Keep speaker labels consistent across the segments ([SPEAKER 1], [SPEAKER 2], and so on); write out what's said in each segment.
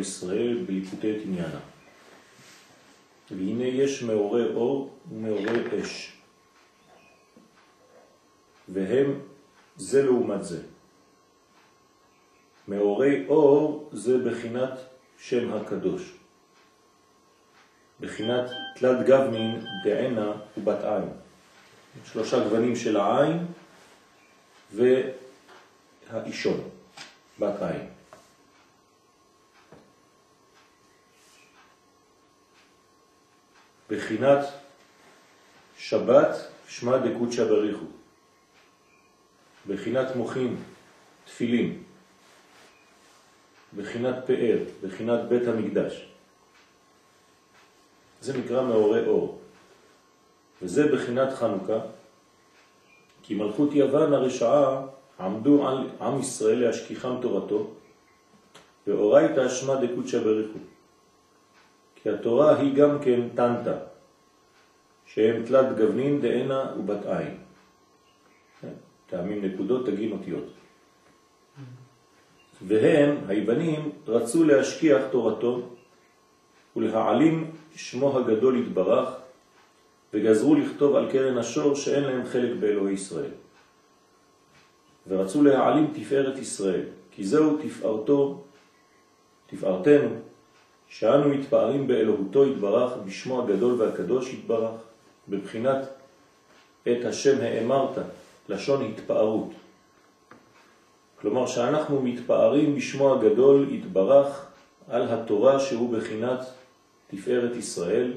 [SPEAKER 1] ישראל בליקוטי עניינה. והנה יש מאורי אור ומאורי אש, והם זה לעומת זה. מאורי אור זה בחינת שם הקדוש. בחינת תלת גבנין דענה ובת עין. שלושה גוונים של העין והאישון, בת עין. בחינת שבת שמע דקודשא בריחו. בחינת מוחין, תפילים. בחינת פאר, בחינת בית המקדש. זה נקרא מאורי אור. וזה בחינת חנוכה, כי מלכות יוון הרשעה עמדו על עם ישראל להשכיחם תורתו, ואורייתא אשמה דקודשא בריחו. כי התורה היא גם כן טנטה, שהם תלת גוונין דענה ובת עין. טעמים נקודות, תגין אותיות. והם, היוונים, רצו להשכיח תורתו ולהעלים שמו הגדול התברך, וגזרו לכתוב על קרן השור שאין להם חלק באלוהי ישראל. ורצו להעלים תפארת ישראל, כי זהו תפארתו, תפארתנו, שאנו מתפארים באלוהותו התברך, בשמו הגדול והקדוש התברך, בבחינת את השם האמרת, לשון התפארות. כלומר שאנחנו מתפארים בשמו הגדול התברך על התורה שהוא בחינת תפארת ישראל,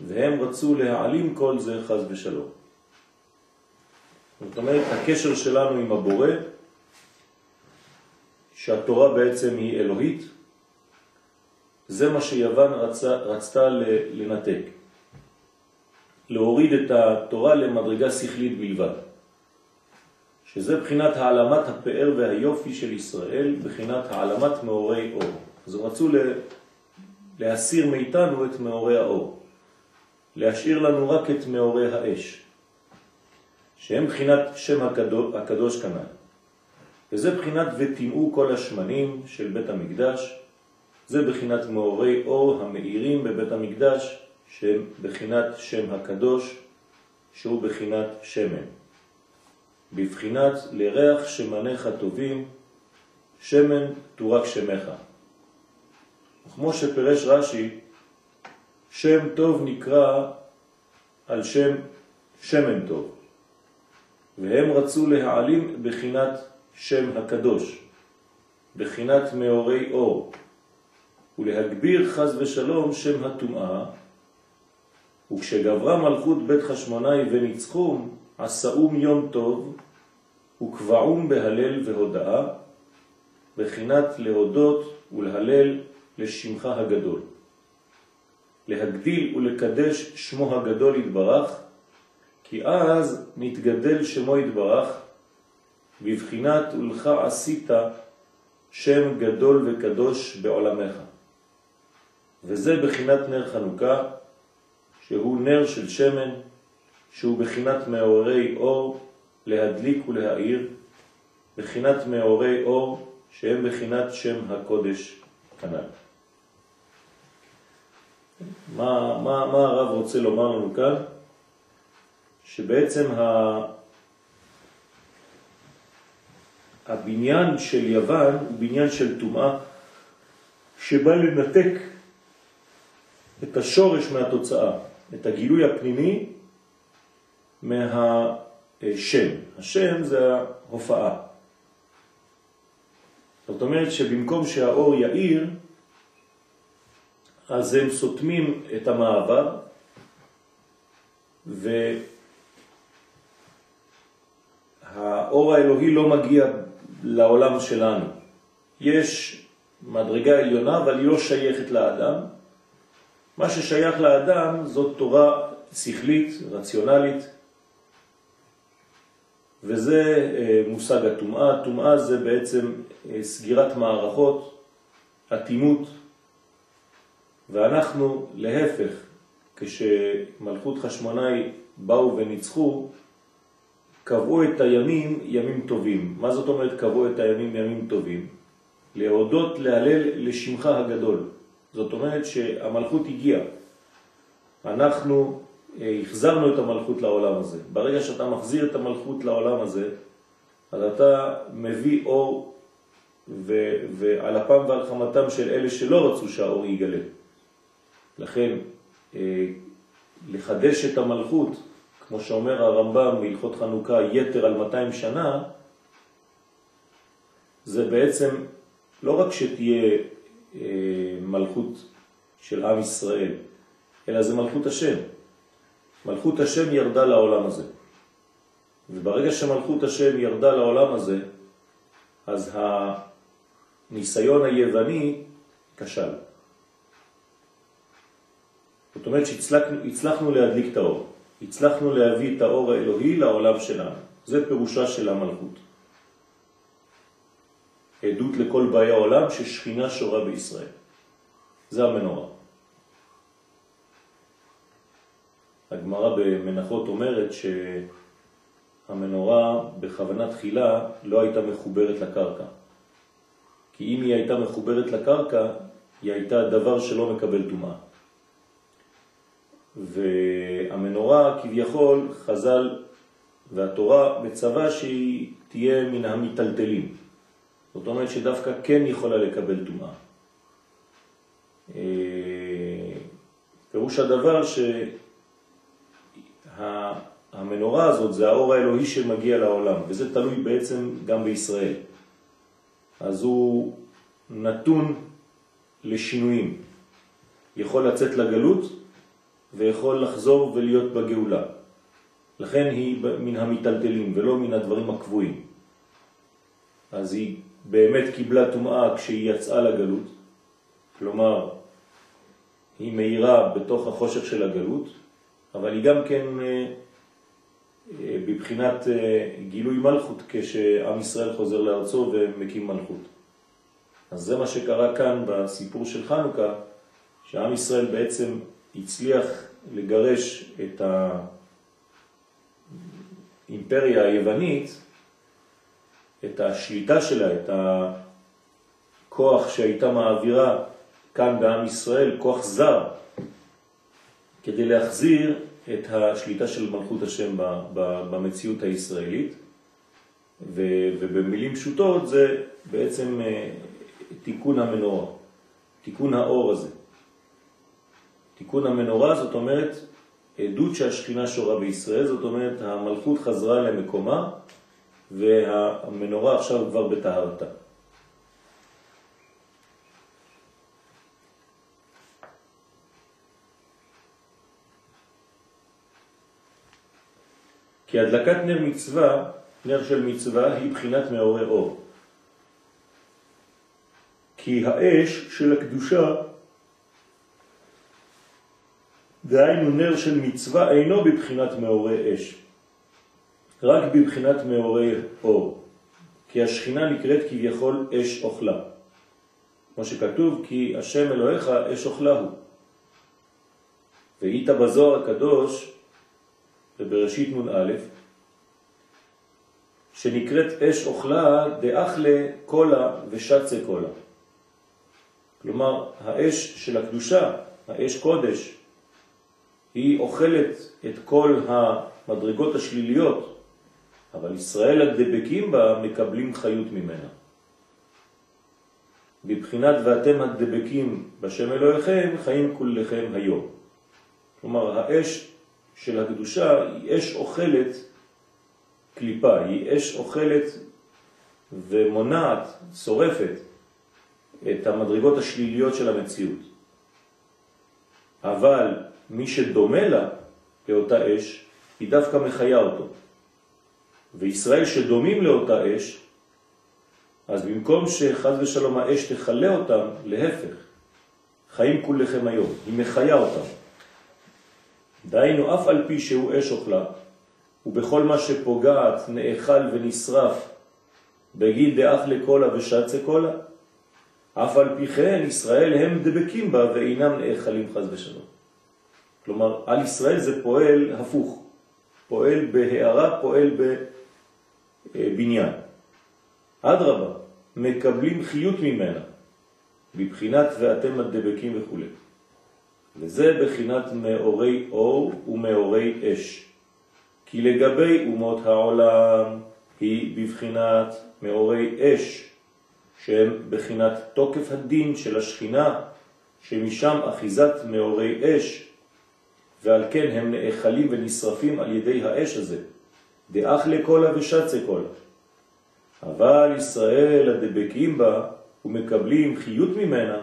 [SPEAKER 1] והם רצו להעלים כל זה חז ושלום. זאת אומרת, הקשר שלנו עם הבורא, שהתורה בעצם היא אלוהית, זה מה שיוון רצה, רצתה לנתק. להוריד את התורה למדרגה שכלית בלבד. שזה בחינת העלמת הפאר והיופי של ישראל, בחינת העלמת מאורי אור. אז רצו להסיר מאיתנו את מאורי האור, להשאיר לנו רק את מאורי האש, שהם בחינת שם הקדוש, הקדוש כנן. וזה בחינת ותמאו כל השמנים של בית המקדש, זה בחינת מאורי אור המאירים בבית המקדש, שהם בחינת שם הקדוש, שהוא בחינת שמן. בבחינת לריח שמניך טובים, שמן תורק שמך. וכמו שפרש רש"י, שם טוב נקרא על שם שמן טוב, והם רצו להעלים בחינת שם הקדוש, בחינת מאורי אור, ולהגביר חז ושלום שם הטומאה, וכשגברה מלכות בית חשמונאי וניצחום, עשאום יום טוב, וקבעום בהלל והודאה, בחינת להודות ולהלל לשמך הגדול. להגדיל ולקדש שמו הגדול יתברך, כי אז נתגדל שמו יתברך, בבחינת ולך עשית שם גדול וקדוש בעולמך. וזה בחינת נר חנוכה, שהוא נר של שמן, שהוא בחינת מאורי אור, להדליק ולהאיר, בחינת מאורי אור, שהם בחינת שם הקודש כנ"ל. מה, מה, מה הרב רוצה לומר לנו כאן? שבעצם ה... הבניין של יוון הוא בניין של טומאה שבא לנתק את השורש מהתוצאה, את הגילוי הפנימי מהשם. השם זה ההופעה. זאת אומרת שבמקום שהאור יאיר, אז הם סותמים את המעבר, והאור האלוהי לא מגיע לעולם שלנו. יש מדרגה עליונה, אבל היא לא שייכת לאדם. מה ששייך לאדם זאת תורה שכלית, רציונלית, וזה אה, מושג התומעה. תומעה זה בעצם אה, סגירת מערכות, אטימות, ואנחנו להפך, כשמלכות חשמונאי באו וניצחו, קבעו את הימים ימים טובים. מה זאת אומרת קבעו את הימים ימים טובים? להודות, להלל לשמך הגדול. זאת אומרת שהמלכות הגיעה. אנחנו אה, החזרנו את המלכות לעולם הזה. ברגע שאתה מחזיר את המלכות לעולם הזה, אז אתה מביא אור ו, ועל אפם ועל חמתם של אלה שלא רצו שהאור יגלה. לכן, אה, לחדש את המלכות, כמו שאומר הרמב"ם בהלכות חנוכה, יתר על 200 שנה, זה בעצם לא רק שתהיה מלכות של עם ישראל, אלא זה מלכות השם. מלכות השם ירדה לעולם הזה. וברגע שמלכות השם ירדה לעולם הזה, אז הניסיון היווני כשל. זאת אומרת שהצלחנו להדליק את האור. הצלחנו להביא את האור האלוהי לעולם שלנו. זה פירושה של המלכות. עדות לכל באי העולם ששכינה שורה בישראל. זה המנורה. הגמרא במנחות אומרת שהמנורה בכוונה תחילה לא הייתה מחוברת לקרקע. כי אם היא הייתה מחוברת לקרקע, היא הייתה דבר שלא מקבל טומאה. והמנורה כביכול חז"ל והתורה מצווה שהיא תהיה מן המטלטלים. זאת אומרת שדווקא כן יכולה לקבל טומאה. אה, פירוש הדבר שהמנורה הזאת זה האור האלוהי שמגיע לעולם, וזה תלוי בעצם גם בישראל. אז הוא נתון לשינויים. יכול לצאת לגלות ויכול לחזור ולהיות בגאולה. לכן היא מן המטלטלים ולא מן הדברים הקבועים. אז היא באמת קיבלה טומאה כשהיא יצאה לגלות, כלומר היא מאירה בתוך החושך של הגלות, אבל היא גם כן אה, אה, בבחינת אה, גילוי מלכות כשעם ישראל חוזר לארצו ומקים מלכות. אז זה מה שקרה כאן בסיפור של חנוכה, שעם ישראל בעצם הצליח לגרש את האימפריה היוונית, את השליטה שלה, את הכוח שהייתה מעבירה כאן בעם ישראל, כוח זר, כדי להחזיר את השליטה של מלכות השם במציאות הישראלית, ובמילים פשוטות זה בעצם אה, תיקון המנורה, תיקון האור הזה. תיקון המנורה זאת אומרת עדות שהשכינה שורה בישראל, זאת אומרת המלכות חזרה למקומה והמנורה עכשיו כבר בטהרתה. כי הדלקת נר מצווה, נר של מצווה, היא בחינת מאורי אור. כי האש של הקדושה דהיינו נר של מצווה אינו בבחינת מאורי אש, רק בבחינת מאורי אור, כי השכינה נקראת כביכול אש אוכלה. כמו שכתוב, כי השם אלוהיך אש אוכלה הוא. והיית בזוהר הקדוש, בבראשית נ"א, שנקראת אש אוכלה דאכלה קולה ושצה קולה. כלומר, האש של הקדושה, האש קודש, היא אוכלת את כל המדרגות השליליות, אבל ישראל הדבקים בה מקבלים חיות ממנה. בבחינת ואתם הדבקים בשם אלוהיכם חיים כולכם היום. כלומר, האש של הקדושה היא אש אוכלת קליפה, היא אש אוכלת ומונעת, שורפת את המדרגות השליליות של המציאות. אבל מי שדומה לה, לאותה אש, היא דווקא מחיה אותו. וישראל שדומים לאותה אש, אז במקום שחז ושלום האש תחלה אותם, להפך, חיים כולכם היום, היא מחיה אותם. דהיינו, אף על פי שהוא אש אוכלה, ובכל מה שפוגעת נאכל ונשרף בגיל דאח לקולה ושצה קולה, אף על פי כן ישראל הם דבקים בה ואינם נאכלים חז ושלום. כלומר, על ישראל זה פועל הפוך, פועל בהערה, פועל בבניין. אדרבה, מקבלים חיות ממנה, בבחינת ואתם הדבקים וכו'. וזה בחינת מאורי אור ומאורי אש. כי לגבי אומות העולם היא בבחינת מאורי אש, שהם בחינת תוקף הדין של השכינה, שמשם אחיזת מאורי אש, ועל כן הם נאכלים ונשרפים על ידי האש הזה, דאח לקולה ושצה קולה. אבל ישראל הדבקים בה ומקבלים חיות ממנה,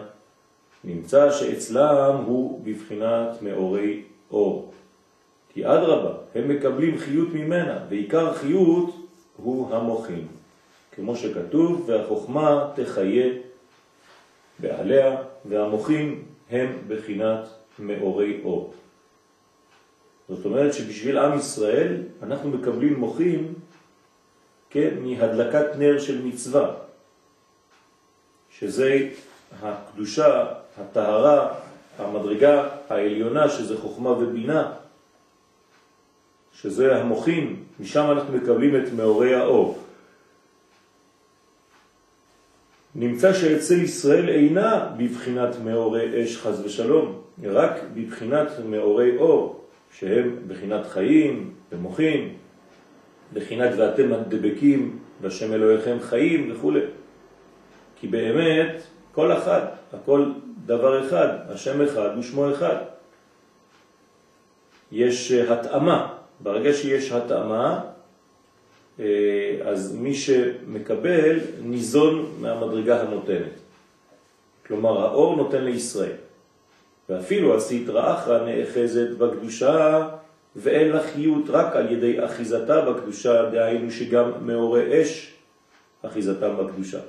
[SPEAKER 1] נמצא שאצלם הוא בבחינת מאורי אור. כי אדרבה, הם מקבלים חיות ממנה, ועיקר חיות הוא המוחים. כמו שכתוב, והחוכמה תחיה בעליה, והמוחים הם בחינת מאורי אור. זאת אומרת שבשביל עם ישראל אנחנו מקבלים מוחים, כן, מהדלקת נר של מצווה, שזה הקדושה, הטהרה, המדרגה העליונה, שזה חוכמה ובינה, שזה המוחים, משם אנחנו מקבלים את מאורי האור. נמצא שאצל ישראל אינה בבחינת מאורי אש חז ושלום, רק בבחינת מאורי אור, שהם בחינת חיים ומוחים, בחינת ואתם הדבקים בשם אלוהיכם חיים וכו'. כי באמת כל אחד, הכל דבר אחד, השם אחד ושמו אחד. יש התאמה, ברגע שיש התאמה, אה, אז מי שמקבל ניזון מהמדרגה הנותנת. כלומר, האור נותן לישראל. ואפילו הסתרא אחרא נאחזת בקדושה ואין לה חיות רק על ידי אחיזתה בקדושה, דהיינו שגם מאורי אש אחיזתם בקדושה.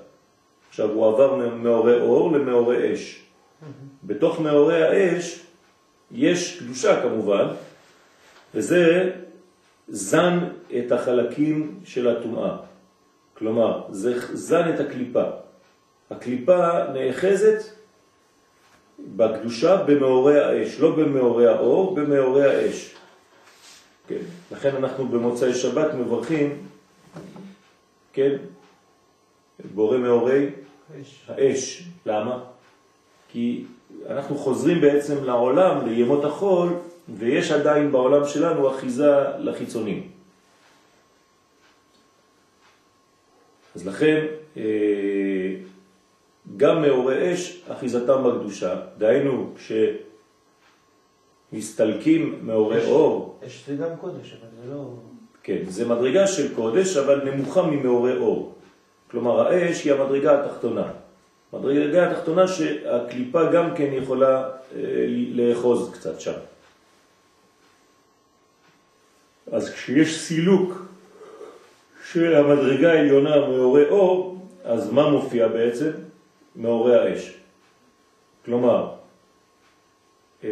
[SPEAKER 1] עכשיו הוא עבר מאורי אור למאורי אש. בתוך מאורי האש יש קדושה כמובן, וזה זן את החלקים של הטומאה. כלומר, זה זן את הקליפה. הקליפה נאחזת בקדושה במאורי האש, לא במאורי האור, במאורי האש. כן, לכן אנחנו במוצאי שבת מברכים, כן, בורא מאורי האש. למה? כי אנחנו חוזרים בעצם לעולם, לימות החול, ויש עדיין בעולם שלנו אחיזה לחיצונים. אז לכן, אה, גם מאורי אש אחיזתם בקדושה, דהיינו כשמסתלקים מאורי אור.
[SPEAKER 2] אש זה גם קודש, אבל זה לא...
[SPEAKER 1] כן, זה מדרגה של קודש, אבל נמוכה ממאורי אור. כלומר, האש היא המדרגה התחתונה. מדרגה התחתונה שהקליפה גם כן יכולה אה, לאחוז קצת שם. אז כשיש סילוק של המדרגה העליונה מאורי אור, אז מה מופיע בעצם? מאורי האש. כלומר, אה,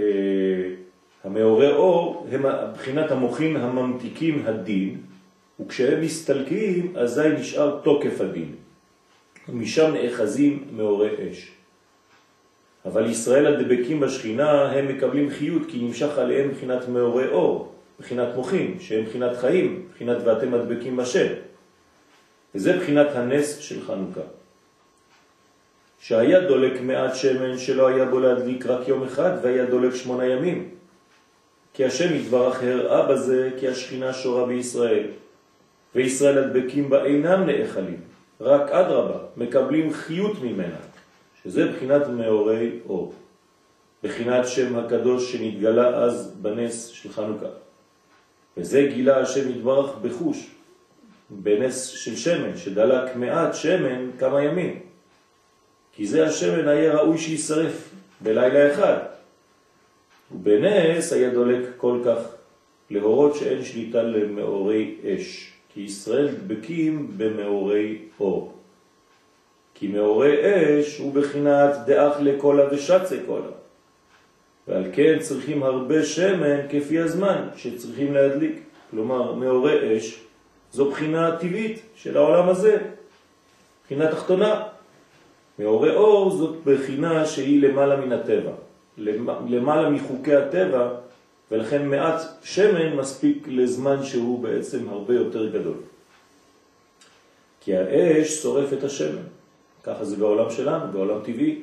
[SPEAKER 1] המאורי אור הם בחינת המוחין הממתיקים הדין, וכשהם מסתלקים, אזי נשאר תוקף הדין. ומשם נאחזים מאורי אש. אבל ישראל הדבקים בשכינה הם מקבלים חיות כי נמשך עליהם בחינת מאורי אור, בחינת מוחים, שהם בחינת חיים, בחינת ואתם מדבקים בשם. וזה בחינת הנס של חנוכה. שהיה דולק מעט שמן שלא היה בו להדליק רק יום אחד והיה דולק שמונה ימים. כי השם יתברך הראה בזה כי השכינה שורה בישראל, וישראל הדבקים בה אינם נאכלים, רק אדרבה, מקבלים חיות ממנה, שזה בחינת מאורי אור, בחינת שם הקדוש שנתגלה אז בנס של חנוכה. וזה גילה השם יתברך בחוש, בנס של שמן, שדלק מעט שמן כמה ימים. כי זה השמן היה ראוי שישרף בלילה אחד. ובנס היה דולק כל כך להורות שאין שליטה למאורי אש, כי ישראל דבקים במאורי אור. כי מאורי אש הוא בחינת דאח לקולה ושצה קולה. ועל כן צריכים הרבה שמן כפי הזמן שצריכים להדליק. כלומר, מאורי אש זו בחינה טבעית של העולם הזה, בחינה תחתונה. מאורי אור זאת בחינה שהיא למעלה מן הטבע, למעלה מחוקי הטבע, ולכן מעט שמן מספיק לזמן שהוא בעצם הרבה יותר גדול. כי האש שורף את השמן, ככה זה בעולם שלנו, בעולם טבעי.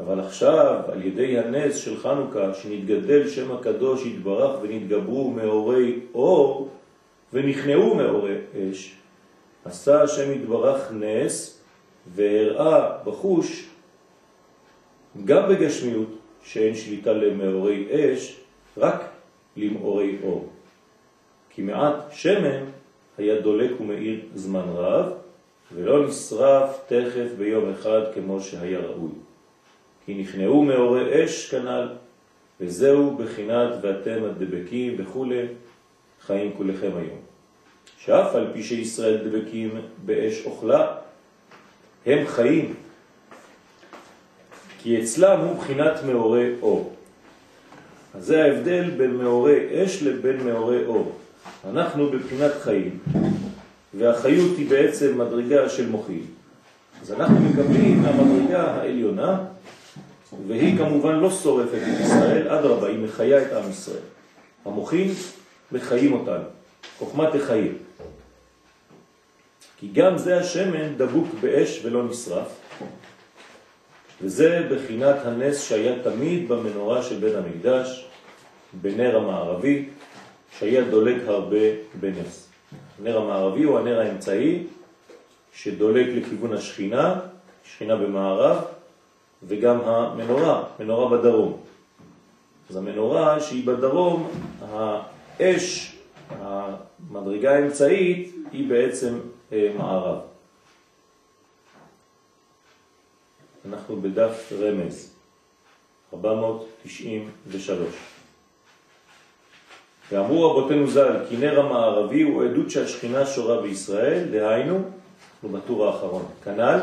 [SPEAKER 1] אבל עכשיו, על ידי הנס של חנוכה, שנתגדל שם הקדוש יתברך ונתגברו מאורי אור ונכנעו מאורי אש, עשה השם יתברך נס והראה בחוש גם בגשמיות שאין שליטה למאורי אש, רק למאורי אור. כי מעט שמן היה דולק ומאיר זמן רב, ולא נשרף תכף ביום אחד כמו שהיה ראוי. כי נכנעו מאורי אש כנל, וזהו בחינת ואתם הדבקים וכו', חיים כולכם היום. שאף על פי שישראל דבקים באש אוכלה, הם חיים, כי אצלם הוא בחינת מאורי אור. אז זה ההבדל בין מאורי אש לבין מאורי אור. אנחנו בבחינת חיים, והחיות היא בעצם מדרגה של מוחים. אז אנחנו מקבלים המדרגה העליונה, והיא כמובן לא שורפת את ישראל, עד רבה, היא מחיה את עם ישראל. המוחים מחיים אותנו, חוכמת החיים. כי גם זה השמן דבוק באש ולא נשרף, וזה בחינת הנס שהיה תמיד במנורה של בן המקדש, בנר המערבי, שהיה דולק הרבה בנס. הנר המערבי הוא הנר האמצעי שדולק לכיוון השכינה, שכינה במערב, וגם המנורה, מנורה בדרום. אז המנורה שהיא בדרום, האש, המדרגה האמצעית, היא בעצם מערב. אנחנו בדף רמז, 493. ואמרו רבותינו ז"ל, כי נר המערבי הוא עדות שהשכינה שורה בישראל, דהיינו, אנחנו בטור האחרון, כנל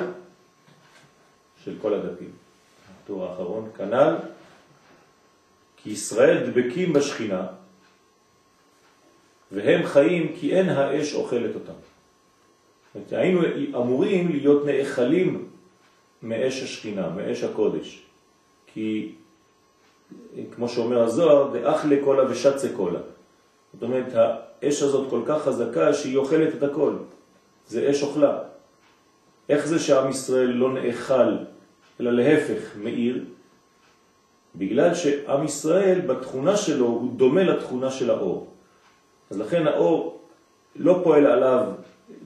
[SPEAKER 1] של כל הדפים. הטור האחרון, כנל, כי ישראל דבקים בשכינה, והם חיים כי אין האש אוכלת אותם. היינו אמורים להיות נאכלים מאש השכינה, מאש הקודש. כי כמו שאומר הזוהר, דאח לקולה ושצה קולה. זאת אומרת, האש הזאת כל כך חזקה שהיא אוכלת את הכל. זה אש אוכלה. איך זה שעם ישראל לא נאכל, אלא להפך, מאיר? בגלל שעם ישראל בתכונה שלו הוא דומה לתכונה של האור. אז לכן האור לא פועל עליו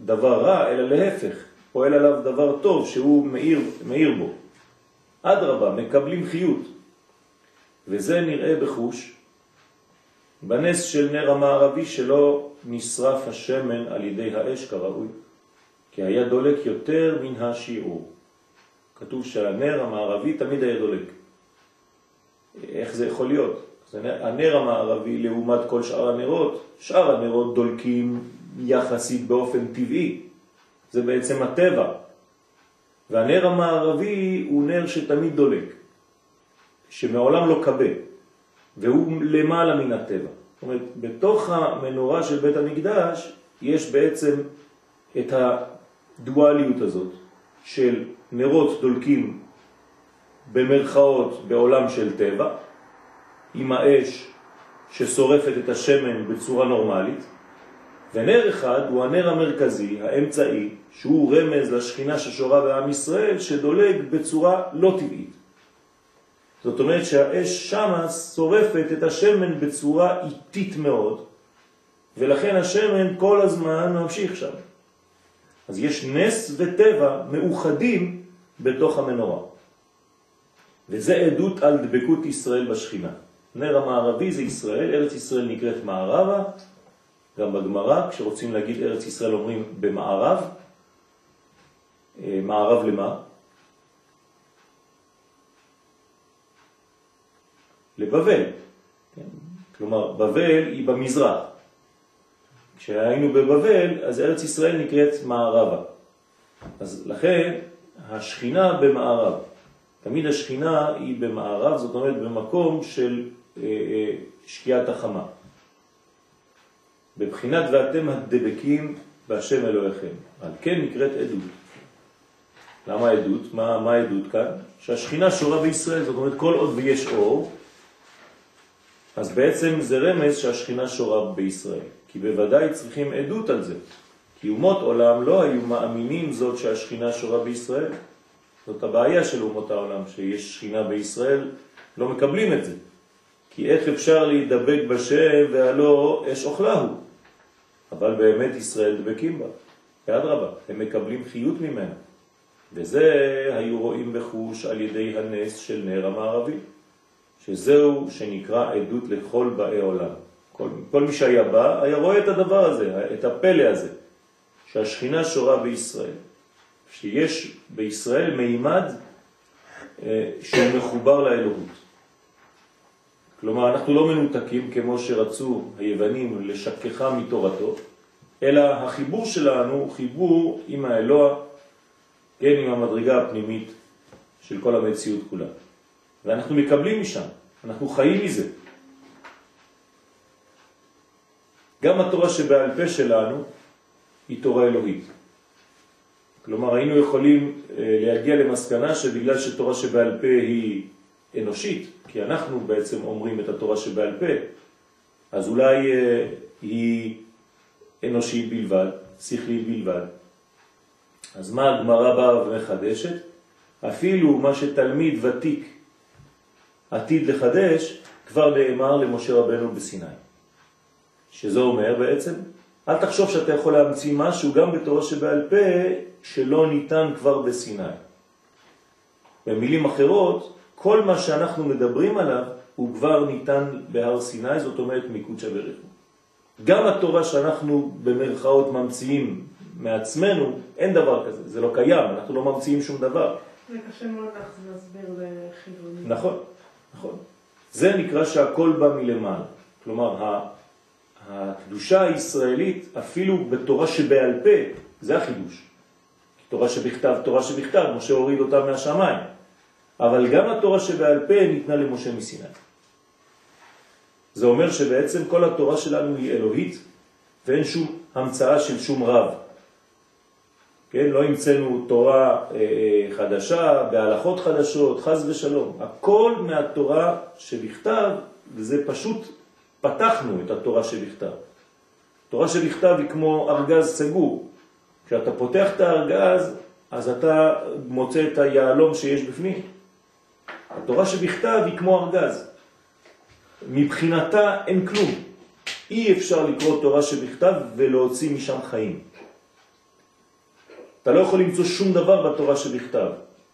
[SPEAKER 1] דבר רע, אלא להפך, פועל עליו דבר טוב שהוא מאיר, מאיר בו. אדרבה, מקבלים חיות. וזה נראה בחוש בנס של נר המערבי שלא נשרף השמן על ידי האש כראוי, כי היה דולק יותר מן השיעור. כתוב שהנר המערבי תמיד היה דולק. איך זה יכול להיות? הנר המערבי לעומת כל שאר הנרות, שאר הנרות דולקים יחסית באופן טבעי. זה בעצם הטבע. והנר המערבי הוא נר שתמיד דולק, שמעולם לא קבה. והוא למעלה מן הטבע. זאת אומרת, בתוך המנורה של בית המקדש יש בעצם את הדואליות הזאת של נרות דולקים במרכאות בעולם של טבע, עם האש ששורפת את השמן בצורה נורמלית, ונר אחד הוא הנר המרכזי, האמצעי, שהוא רמז לשכינה ששורה בעם ישראל, שדולג בצורה לא טבעית. זאת אומרת שהאש שמה שורפת את השמן בצורה איטית מאוד, ולכן השמן כל הזמן ממשיך שם. אז יש נס וטבע מאוחדים בתוך המנורה. וזה עדות על דבקות ישראל בשכינה. נר המערבי זה ישראל, ארץ ישראל נקראת מערבה, גם בגמרא, כשרוצים להגיד ארץ ישראל אומרים במערב. אה, מערב למה? לבבל. כן? כלומר, בבל היא במזרח. כשהיינו בבבל, אז ארץ ישראל נקראת מערבה. אז לכן השכינה במערב. תמיד השכינה היא במערב, זאת אומרת במקום של אה, אה, שקיעת החמה. בבחינת ואתם הדבקים בהשם אלוהיכם. על כן נקראת עדות. למה עדות? מה, מה העדות כאן? שהשכינה שורה בישראל, זאת אומרת כל עוד ויש אור, אז בעצם זה רמז שהשכינה שורה בישראל, כי בוודאי צריכים עדות על זה, כי אומות עולם לא היו מאמינים זאת שהשכינה שורה בישראל. זאת הבעיה של אומות העולם, שיש שכינה בישראל, לא מקבלים את זה. כי איך אפשר להידבק בשם והלא אש אוכלה הוא? אבל באמת ישראל דבקים בה, ועד רבה, הם מקבלים חיות ממנה. וזה היו רואים בחוש על ידי הנס של נר המערבי, שזהו שנקרא עדות לכל באי עולם. כל, כל מי שהיה בא היה רואה את הדבר הזה, את הפלא הזה, שהשכינה שורה בישראל, שיש בישראל מימד אה, שהוא מחובר לאלוהות. כלומר, אנחנו לא מנותקים כמו שרצו היוונים לשכחה מתורתו, אלא החיבור שלנו הוא חיבור עם האלוה, כן, עם המדרגה הפנימית של כל המציאות כולה. ואנחנו מקבלים משם, אנחנו חיים מזה. גם התורה שבעל פה שלנו היא תורה אלוהית. כלומר, היינו יכולים אה, להגיע למסקנה שבגלל שתורה שבעל פה היא אנושית, כי אנחנו בעצם אומרים את התורה שבעל פה, אז אולי אה, היא אנושית בלבד, שכלית בלבד. אז מה הגמרא באה ומחדשת? אפילו מה שתלמיד ותיק עתיד לחדש, כבר נאמר למשה רבנו בסיני. שזה אומר בעצם, אל תחשוב שאתה יכול להמציא משהו גם בתורה שבעל פה שלא ניתן כבר בסיני. במילים אחרות, כל מה שאנחנו מדברים עליו הוא כבר ניתן בהר סיני, זאת אומרת מקודשא בריחו. גם התורה שאנחנו במרכאות ממציאים מעצמנו, אין דבר כזה, זה לא קיים, אנחנו לא ממציאים שום דבר.
[SPEAKER 3] זה קשה מאוד להסביר לחילונים.
[SPEAKER 1] נכון, נכון. זה נקרא שהכל בא מלמעלה. כלומר, הקדושה הישראלית, אפילו בתורה שבעל פה, זה החידוש. תורה שבכתב, תורה שבכתב, משה הוריד אותה מהשמיים. אבל גם התורה שבעל פה ניתנה למשה מסיני. זה אומר שבעצם כל התורה שלנו היא אלוהית, ואין שום המצאה של שום רב. כן, לא המצאנו תורה אה, חדשה, בהלכות חדשות, חז ושלום. הכל מהתורה שבכתב, וזה פשוט פתחנו את התורה שבכתב. תורה שבכתב היא כמו ארגז סגור. כשאתה פותח את הארגז, אז אתה מוצא את היעלום שיש בפנים. התורה שבכתב היא כמו ארגז. מבחינתה אין כלום. אי אפשר לקרוא תורה שבכתב ולהוציא משם חיים. אתה לא יכול למצוא שום דבר בתורה שבכתב.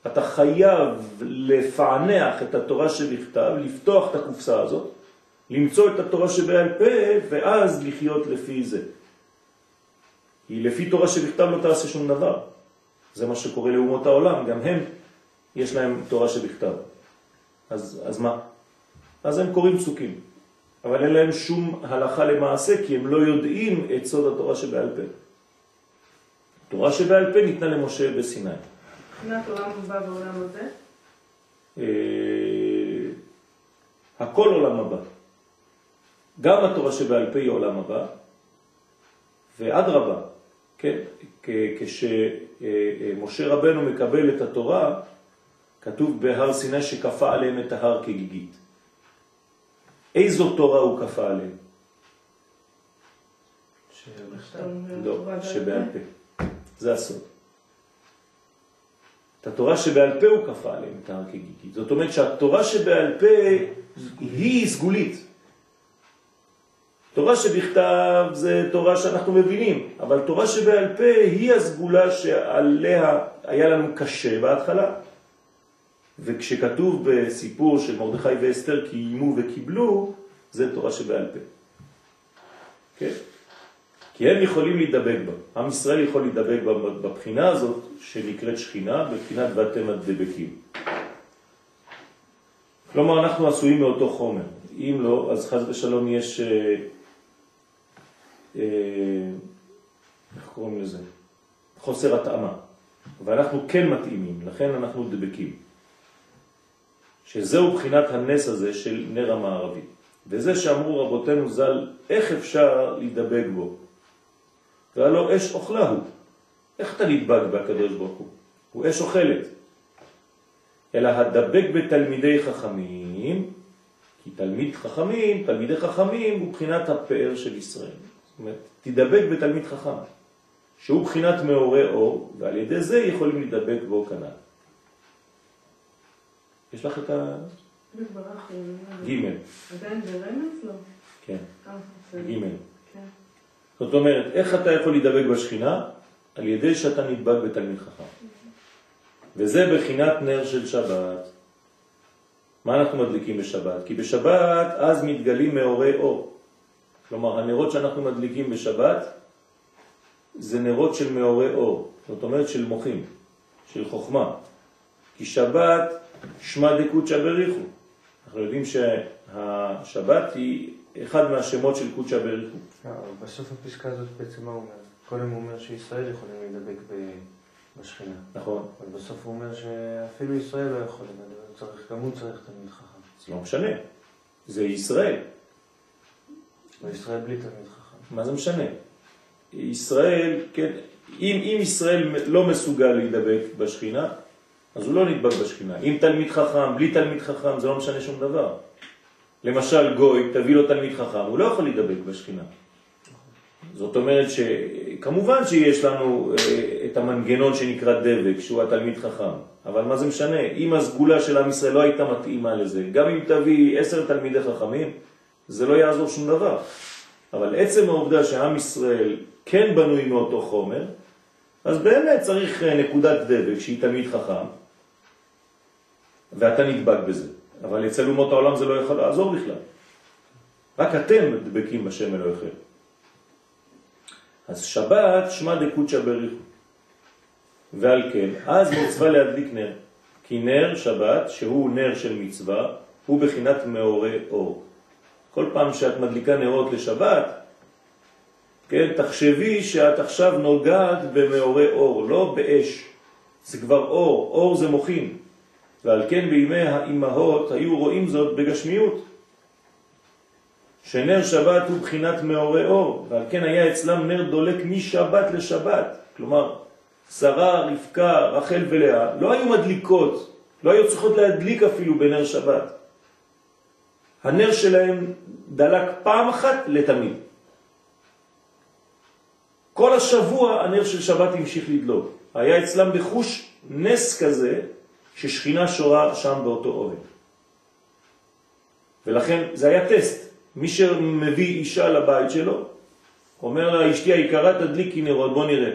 [SPEAKER 1] אתה חייב לפענח את התורה שבכתב, לפתוח את הקופסה הזאת, למצוא את התורה שבעל פה, ואז לחיות לפי זה. כי לפי תורה שבכתב לא תעשה שום דבר. זה מה שקורה לאומות העולם, גם הם, יש להם תורה שבכתב. אז, אז מה? אז הם קוראים פסוקים, אבל אין להם שום הלכה למעשה, כי הם לא יודעים את סוד התורה שבעל פה. תורה שבעל פה ניתנה למשה בסיני.
[SPEAKER 3] מבחינת עולם הבא ועולם הזה?
[SPEAKER 1] אה, הכל עולם הבא. גם התורה שבעל פה היא עולם הבא, ואדרבה, כן, כשמשה רבנו מקבל את התורה, כתוב בהר סיני שכפה עליהם את ההר כגיגית. איזו תורה הוא כפה עליהם? לא, שבעל פה. זה הסוד. את התורה שבעל פה הוא כפה עליהם את ההר כגיגית. זאת אומרת שהתורה שבעל פה היא סגולית. תורה שבכתב זה תורה שאנחנו מבינים, אבל תורה שבעל פה היא הסגולה שעליה היה לנו קשה בהתחלה. וכשכתוב בסיפור של מרדכי ואסתר קיימו וקיבלו, זה תורה שבעל פה. כן? כי הם יכולים להידבק בה. עם ישראל יכול להידבק בה בבחינה הזאת שנקראת שכינה, בבחינת ואתם הדבקים. כלומר, אנחנו עשויים מאותו חומר. אם לא, אז חז ושלום יש... אה, אה, איך קוראים לזה? חוסר התאמה. ואנחנו כן מתאימים, לכן אנחנו דבקים. שזהו בחינת הנס הזה של נר המערבי. וזה שאמרו רבותינו ז"ל, איך אפשר להידבק בו? והלא אש אוכלה הוא. איך אתה נדבק בקדוש ברוך הוא? הוא אש אוכלת. אלא הדבק בתלמידי חכמים, כי תלמיד חכמים, תלמידי חכמים הוא בחינת הפאר של ישראל. זאת אומרת, תדבק בתלמיד חכם, שהוא בחינת מאורי אור, ועל ידי זה יכולים לדבק בו כנ"ל. יש לך את ה... ג'
[SPEAKER 3] עדיין ברמז? לא.
[SPEAKER 1] כן,
[SPEAKER 3] אה.
[SPEAKER 1] ג'
[SPEAKER 3] כן.
[SPEAKER 1] זאת אומרת, איך אתה יכול להידבק בשכינה? על ידי שאתה נדבק בתלמיד חכם. וזה בחינת נר של שבת. מה אנחנו מדליקים בשבת? כי בשבת אז מתגלים מאורי אור. כלומר, הנרות שאנחנו מדליקים בשבת זה נרות של מאורי אור, זאת אומרת של מוחים, של חוכמה. כי שבת שמה דקודשא בריחו. אנחנו יודעים שהשבת היא אחד מהשמות של קודשא בריחו.
[SPEAKER 2] אבל בסוף הפסקה הזאת בעצם מה הוא אומר? קודם הוא אומר שישראל יכולים להידבק בשכינה.
[SPEAKER 1] נכון?
[SPEAKER 2] אבל בסוף הוא אומר שאפילו ישראל לא יכול להידבק, צריך- גם הוא צריך תלמיד חכם.
[SPEAKER 1] זה לא משנה. זה ישראל.
[SPEAKER 2] וישראל בלי תלמיד חכם.
[SPEAKER 1] מה זה משנה? ישראל, כן, אם, אם ישראל לא מסוגל להידבק בשכינה, אז הוא לא נדבק בשכינה. אם תלמיד חכם, בלי תלמיד חכם, זה לא משנה שום דבר. למשל גוי, תביא לו תלמיד חכם, הוא לא יכול להידבק בשכינה. זאת אומרת שכמובן שיש לנו אה, את המנגנון שנקרא דבק, שהוא התלמיד חכם, אבל מה זה משנה? אם הסגולה של עם ישראל לא הייתה מתאימה לזה, גם אם תביא עשר תלמידי חכמים, זה לא יעזור שום דבר. אבל עצם העובדה שעם ישראל כן בנוי מאותו חומר, אז באמת צריך אה, נקודת דבק שהיא תלמיד חכם, ואתה נדבק בזה. אבל אצל אומות העולם זה לא יכול לעזור בכלל. רק אתם דבקים בשם אלוהיכם. אז שבת שמה דקודשא בריחו. ועל כן, אז מצווה להדליק נר. כי נר שבת, שהוא נר של מצווה, הוא בחינת מאורי אור. כל פעם שאת מדליקה נרות לשבת, כן, תחשבי שאת עכשיו נוגעת במאורי אור, לא באש. זה כבר אור, אור זה מוחין. ועל כן בימי האימהות היו רואים זאת בגשמיות. שנר שבת הוא בחינת מאורי אור, ועל כן היה אצלם נר דולק משבת לשבת. כלומר, שרה, רבקה, רחל ולאה לא היו מדליקות, לא היו צריכות להדליק אפילו בנר שבת. הנר שלהם דלק פעם אחת לתמיד. כל השבוע הנר של שבת המשיך לדלוק. היה אצלם בחוש נס כזה ששכינה שורה שם באותו אוהל. ולכן זה היה טסט. מי שמביא אישה לבית שלו, אומר לה, אשתי היקרה, תדליקי נרות, בוא נראה.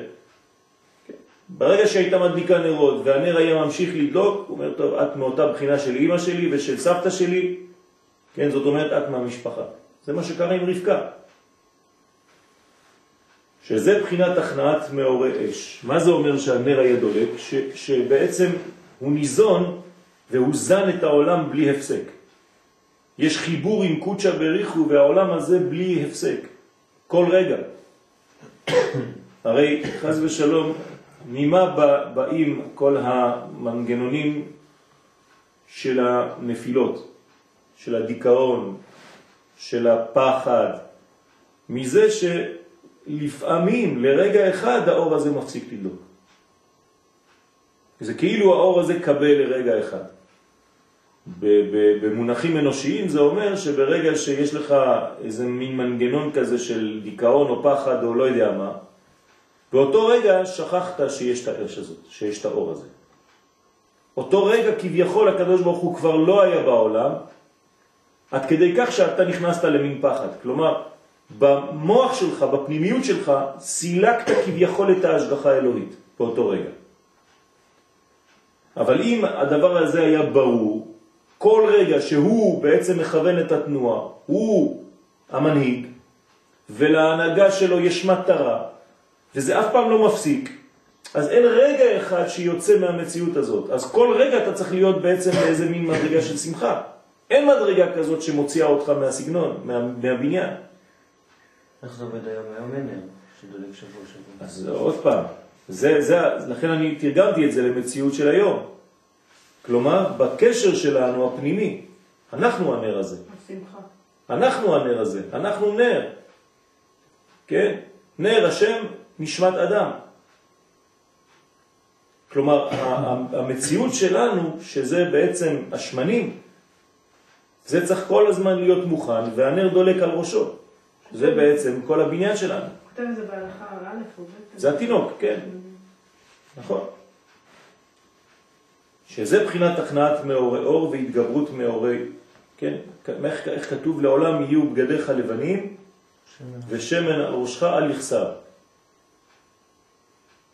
[SPEAKER 1] ברגע שהייתה מדליקה נרות והנר היה ממשיך לדלוק, הוא אומר, טוב, את מאותה בחינה של אמא שלי ושל סבתא שלי, כן, זאת אומרת, את מהמשפחה. זה מה שקרה עם רבקה. שזה בחינת הכנעת מאורי אש. מה זה אומר שהנר היה דולק? ש, שבעצם הוא ניזון והוא זן את העולם בלי הפסק. יש חיבור עם קודשא בריחו והעולם הזה בלי הפסק. כל רגע. הרי חז ושלום, ממה באים כל המנגנונים של הנפילות, של הדיכאון, של הפחד, מזה שלפעמים לרגע אחד האור הזה מפסיק לדלוק. זה כאילו האור הזה קבל לרגע אחד. במונחים אנושיים זה אומר שברגע שיש לך איזה מין מנגנון כזה של דיכאון או פחד או לא יודע מה, באותו רגע שכחת שיש את האש הזאת, שיש את האור הזה. אותו רגע כביכול הקדוש ברוך הוא כבר לא היה בעולם, עד כדי כך שאתה נכנסת למין פחד. כלומר, במוח שלך, בפנימיות שלך, סילקת כביכול את ההשגחה האלוהית באותו רגע. אבל אם הדבר הזה היה ברור, כל רגע שהוא בעצם מכוון את התנועה, הוא המנהיג, ולהנהגה שלו יש מטרה, וזה אף פעם לא מפסיק, אז אין רגע אחד שיוצא מהמציאות הזאת. אז כל רגע אתה צריך להיות בעצם באיזה מין מדרגה של שמחה. אין מדרגה כזאת שמוציאה אותך מהסגנון, מה, מהבניין.
[SPEAKER 2] איך זה עובד היום? היום אין נר שדולק שבוע שבוע.
[SPEAKER 1] אז עוד פעם, זה, זה, לכן אני תרגמתי את זה למציאות של היום. כלומר, בקשר שלנו הפנימי, אנחנו הנר הזה.
[SPEAKER 3] השמחה.
[SPEAKER 1] אנחנו הנר הזה, אנחנו נר. כן? נר השם נשמת אדם. כלומר, המציאות שלנו, שזה בעצם השמנים, זה צריך כל הזמן להיות מוכן, והנר דולק על ראשו. זה בעצם כל הבניין שלנו.
[SPEAKER 3] כותב את זה בהלכה א' או ב'.
[SPEAKER 1] זה התינוק, כן. נכון. שזה בחינת הכנעת מאורי אור והתגברות מאורי, כן? איך, איך כתוב לעולם יהיו בגדיך לבנים
[SPEAKER 2] שמן.
[SPEAKER 1] ושמן על ראשך אל יחסר.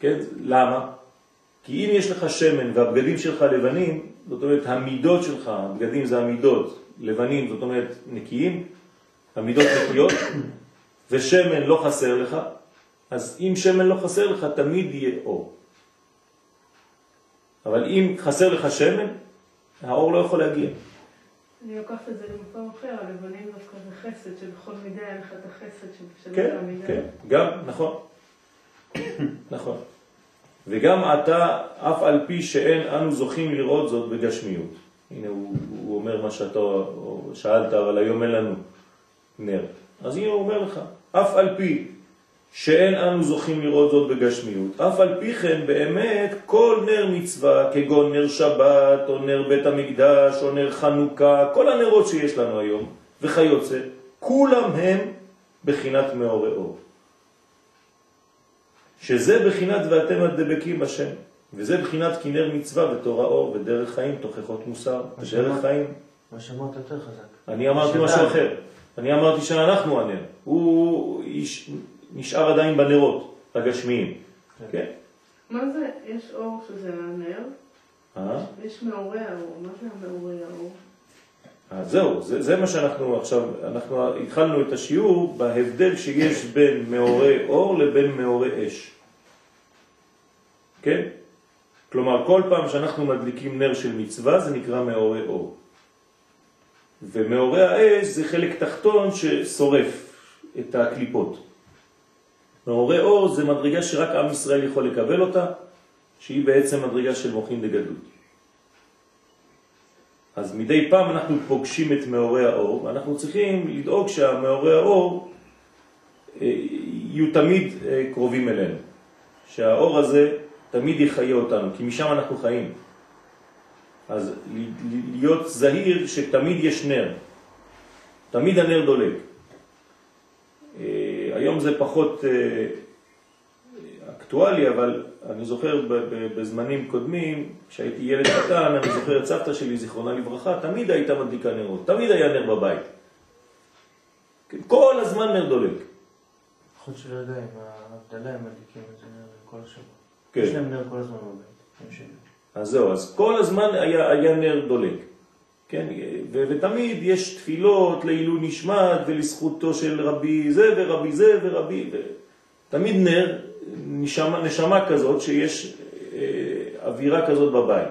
[SPEAKER 1] כן? למה? כי אם יש לך שמן והבגדים שלך לבנים, זאת אומרת המידות שלך, הבגדים זה המידות, לבנים זאת אומרת נקיים, המידות נקיות, ושמן לא חסר לך, אז אם שמן לא חסר לך תמיד יהיה אור. אבל אם חסר לך שמן, האור לא יכול להגיע.
[SPEAKER 3] אני לוקחת את זה למקום אחר, הלבנים דווקא זה חסד, שבכל מידה אין לך את החסד של
[SPEAKER 1] כן. כן, גם, נכון. נכון. וגם אתה, אף על פי שאין אנו זוכים לראות זאת בגשמיות. הנה הוא, הוא אומר מה שאתה שאלת, אבל היום אין לנו נר. אז הנה הוא אומר לך, אף על פי שאין אנו זוכים לראות זאת בגשמיות, אף על פי כן באמת כל נר מצווה, כגון נר שבת, או נר בית המקדש, או נר חנוכה, כל הנרות שיש לנו היום, וכיוצא, כולם הם בחינת מאורי אור. שזה בחינת ואתם הדבקים בשם, וזה בחינת כנר מצווה ותורה אור ודרך חיים תוכחות מוסר, ודרך. חיים.
[SPEAKER 2] מה שאמרת יותר חזק.
[SPEAKER 1] אני אמרתי. משהו אחר, אני אמרתי שאנחנו הנר, הוא איש- נשאר עדיין בנרות הגשמיים, כן?
[SPEAKER 3] מה זה, יש אור שזה הנר,
[SPEAKER 1] אה?
[SPEAKER 3] יש מעורי האור, מה זה המעורי האור?
[SPEAKER 1] אז זהו, זה, זה מה שאנחנו עכשיו, אנחנו התחלנו את השיעור בהבדל שיש בין מאורי אור לבין מאורי אש. כן? כלומר, כל פעם שאנחנו מדליקים נר של מצווה זה נקרא מאורי אור. ומאורי האש זה חלק תחתון ששורף את הקליפות. מאורי אור זה מדרגה שרק עם ישראל יכול לקבל אותה, שהיא בעצם מדרגה של מוחין דגדלות. אז מדי פעם אנחנו פוגשים את מאורי האור, ואנחנו צריכים לדאוג שהמאורי האור אה, יהיו תמיד אה, קרובים אלינו. שהאור הזה תמיד יחיה אותנו, כי משם אנחנו חיים. אז להיות זהיר שתמיד יש נר, תמיד הנר דולק. אה, היום זה פחות אה, אקטואלי, אבל אני זוכר בזמנים קודמים, כשהייתי ילד קטן, אני זוכר את סבתא שלי, זיכרונה לברכה, תמיד הייתה מדליקה נרות, תמיד היה נר בבית. כן, כל הזמן נר דולק.
[SPEAKER 2] חוץ של יודע, עם ההבדלה הם מדליקים את זה נר כל השבוע.
[SPEAKER 1] כן.
[SPEAKER 2] יש להם נר כל הזמן בבית.
[SPEAKER 1] אז זהו, אז כל הזמן היה, היה נר דולק. כן, ו- ותמיד יש תפילות לעילוי נשמת ולזכותו של רבי זה ורבי זה ורבי, ו... תמיד נר, נשמה, נשמה כזאת שיש אה, אווירה כזאת בבית.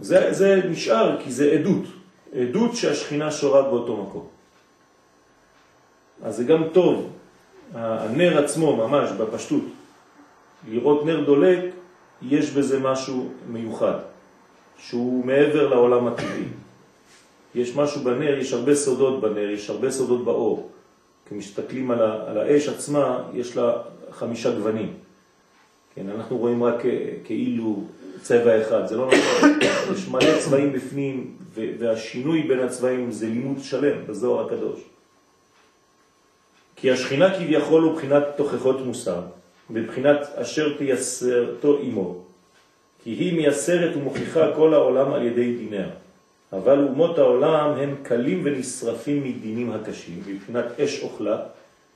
[SPEAKER 1] זה, זה נשאר כי זה עדות, עדות שהשכינה שורה באותו מקום. אז זה גם טוב, הנר עצמו ממש בפשטות, לראות נר דולק, יש בזה משהו מיוחד, שהוא מעבר לעולם הטבעי. יש משהו בנר, יש הרבה סודות בנר, יש הרבה סודות באור. כשמסתכלים על, על האש עצמה, יש לה חמישה גוונים. כן, אנחנו רואים רק כ- כאילו צבע אחד, זה לא נכון. יש מלא צבעים בפנים, והשינוי בין הצבעים זה לימוד שלם בזוהר הקדוש. כי השכינה כביכול הוא בחינת תוכחות מוסר, בבחינת אשר תייסרתו עמו, כי היא מייסרת ומוכיחה כל העולם על ידי דיניה. אבל אומות העולם הם קלים ונשרפים מדינים הקשים, בבחינת אש אוכלה,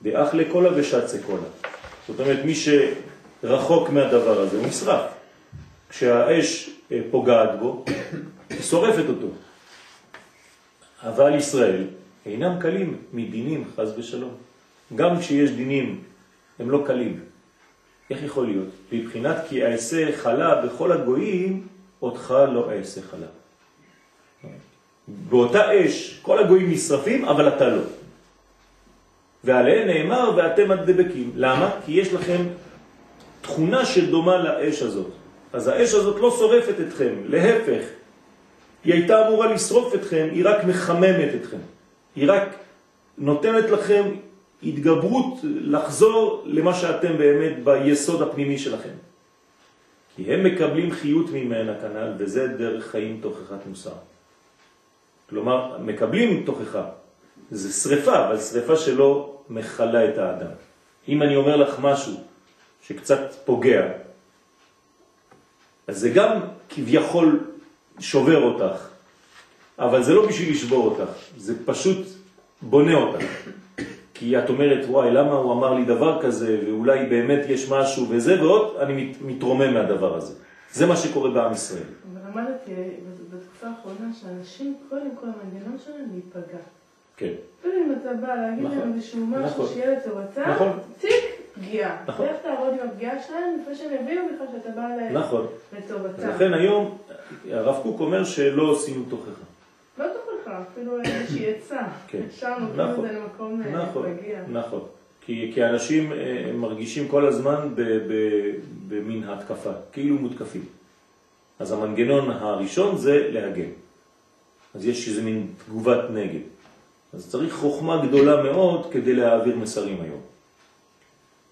[SPEAKER 1] דאח לקולה ושצה קולה. זאת אומרת, מי שרחוק מהדבר הזה הוא נשרף. כשהאש אה, פוגעת בו, היא שורפת אותו. אבל ישראל אינם קלים מדינים, חז ושלום. גם כשיש דינים, הם לא קלים. איך יכול להיות? בבחינת כי אעשה חלה בכל הגויים, אותך לא אעשה חלה. באותה אש כל הגויים נשרפים, אבל אתה לא. ועליהם נאמר ואתם הדבקים. למה? כי יש לכם תכונה שדומה לאש הזאת. אז האש הזאת לא שורפת אתכם, להפך. היא הייתה אמורה לשרוף אתכם, היא רק מחממת אתכם. היא רק נותנת לכם התגברות לחזור למה שאתם באמת ביסוד הפנימי שלכם. כי הם מקבלים חיות ממנה כנ"ל, וזה דרך חיים תוכחת מוסר. כלומר, מקבלים תוכחה. זה שריפה, אבל שריפה שלא מחלה את האדם. אם אני אומר לך משהו שקצת פוגע, אז זה גם כביכול שובר אותך, אבל זה לא בשביל לשבור אותך, זה פשוט בונה אותך. כי את אומרת, וואי, למה הוא אמר לי דבר כזה, ואולי באמת יש משהו וזה, ועוד אני מתרומם מהדבר הזה. זה מה שקורה בעם ישראל.
[SPEAKER 3] אבל למדתי בתקופה האחרונה שאנשים, קודם כל המנגנון שלהם להיפגע.
[SPEAKER 1] כן.
[SPEAKER 3] אפילו אם אתה בא להגיד להם
[SPEAKER 1] נכון.
[SPEAKER 3] איזשהו משהו
[SPEAKER 1] נכון.
[SPEAKER 3] שיהיה לטובתם,
[SPEAKER 1] נכון.
[SPEAKER 3] ציק, פגיעה.
[SPEAKER 1] נכון.
[SPEAKER 3] לך תעבוד עם הפגיעה שלהם לפני שהם יבינו בכלל שאתה בא ל-
[SPEAKER 1] נכון.
[SPEAKER 3] לטובתם.
[SPEAKER 1] לכן היום הרב קוק אומר שלא עושים תוכחה.
[SPEAKER 3] תוכחה, אפילו איזושהי עצה.
[SPEAKER 1] כן.
[SPEAKER 3] שם נותנים את
[SPEAKER 1] נכון.
[SPEAKER 3] זה למקום אה,
[SPEAKER 1] נכון,
[SPEAKER 3] להגיע.
[SPEAKER 1] נכון. כי, כי אנשים אה, מרגישים כל הזמן במין התקפה, כאילו מותקפים. אז המנגנון הראשון זה להגן. אז יש איזה מין תגובת נגד. אז צריך חוכמה גדולה מאוד כדי להעביר מסרים היום.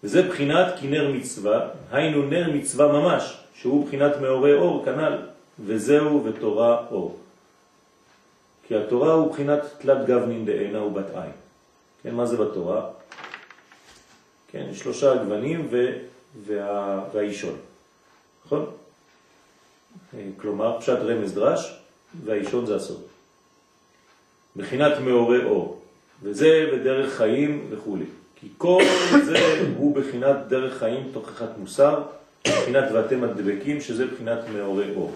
[SPEAKER 1] וזה בחינת כנר מצווה, היינו נר מצווה ממש, שהוא בחינת מאורי אור כנ"ל, וזהו ותורה אור. כי התורה הוא בחינת תלת גבנין דעינה ובת עין. כן, מה זה בתורה? כן, שלושה גוונים ו, וה, והאישון, נכון? כלומר, פשט רמז דרש, והאישון זה הסוד. בחינת מאורי אור, וזה בדרך חיים וכו'. כי כל זה הוא בחינת דרך חיים תוכחת מוסר, בחינת ואתם הדבקים, שזה בחינת מאורי אור.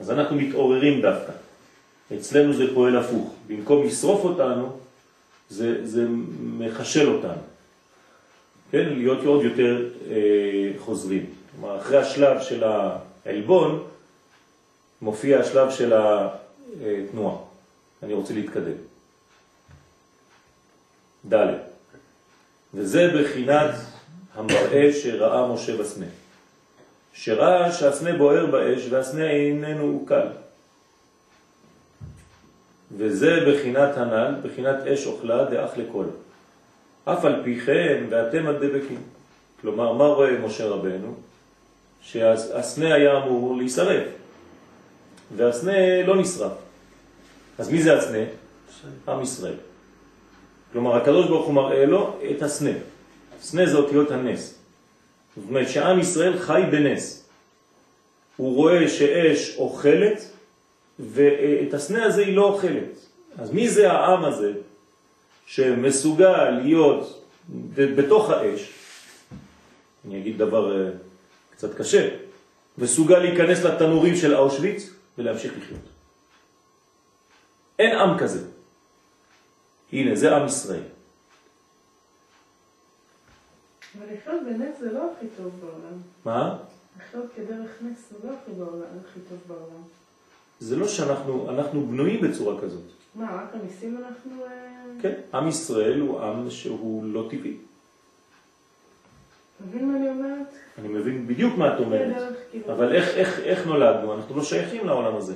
[SPEAKER 1] אז אנחנו מתעוררים דווקא. אצלנו זה פועל הפוך. במקום לשרוף אותנו, זה, זה מחשל אותנו. כן, להיות עוד יותר אה, חוזרים. כלומר, אחרי השלב של העלבון, מופיע השלב של התנועה. אני רוצה להתקדם. ד' וזה בחינת המראה שראה משה בסנה. שראה שהסנה בוער באש והסנה איננו קל. וזה בחינת הנ"ל, בחינת אש אוכלה דאח לכל. אף על פי כן ואתם הדבקים. כלומר, מה רואה משה רבנו? שהסנה היה אמור להישרף, והסנה לא נשרף. אז מי זה הסנה? עם ישראל. כלומר, הקדוש ברוך הוא מראה לו את הסנה. סנה זה אותיות הנס. זאת אומרת שעם ישראל חי בנס. הוא רואה שאש אוכלת, ואת הסנה הזה היא לא אוכלת. אז מי זה העם הזה שמסוגל להיות בתוך האש, אני אגיד דבר uh, קצת קשה, מסוגל להיכנס לתנורים של אושוויץ ולהמשיך לחיות. אין עם כזה. הנה, זה עם ישראל.
[SPEAKER 3] אבל לחיות בנס זה לא הכי טוב בעולם.
[SPEAKER 1] מה?
[SPEAKER 3] לחיות כדרך נס זה לא הכי טוב בעולם.
[SPEAKER 1] זה לא שאנחנו אנחנו בנויים בצורה כזאת.
[SPEAKER 3] מה, רק הניסים אנחנו... אה,
[SPEAKER 1] כן, עם ישראל הוא עם שהוא לא טבעי.
[SPEAKER 3] מבין מה אני אומרת?
[SPEAKER 1] אני מבין בדיוק מה את אומרת.
[SPEAKER 3] דרך, כאילו.
[SPEAKER 1] אבל איך, איך, איך נולדנו? אנחנו לא שייכים לעולם הזה.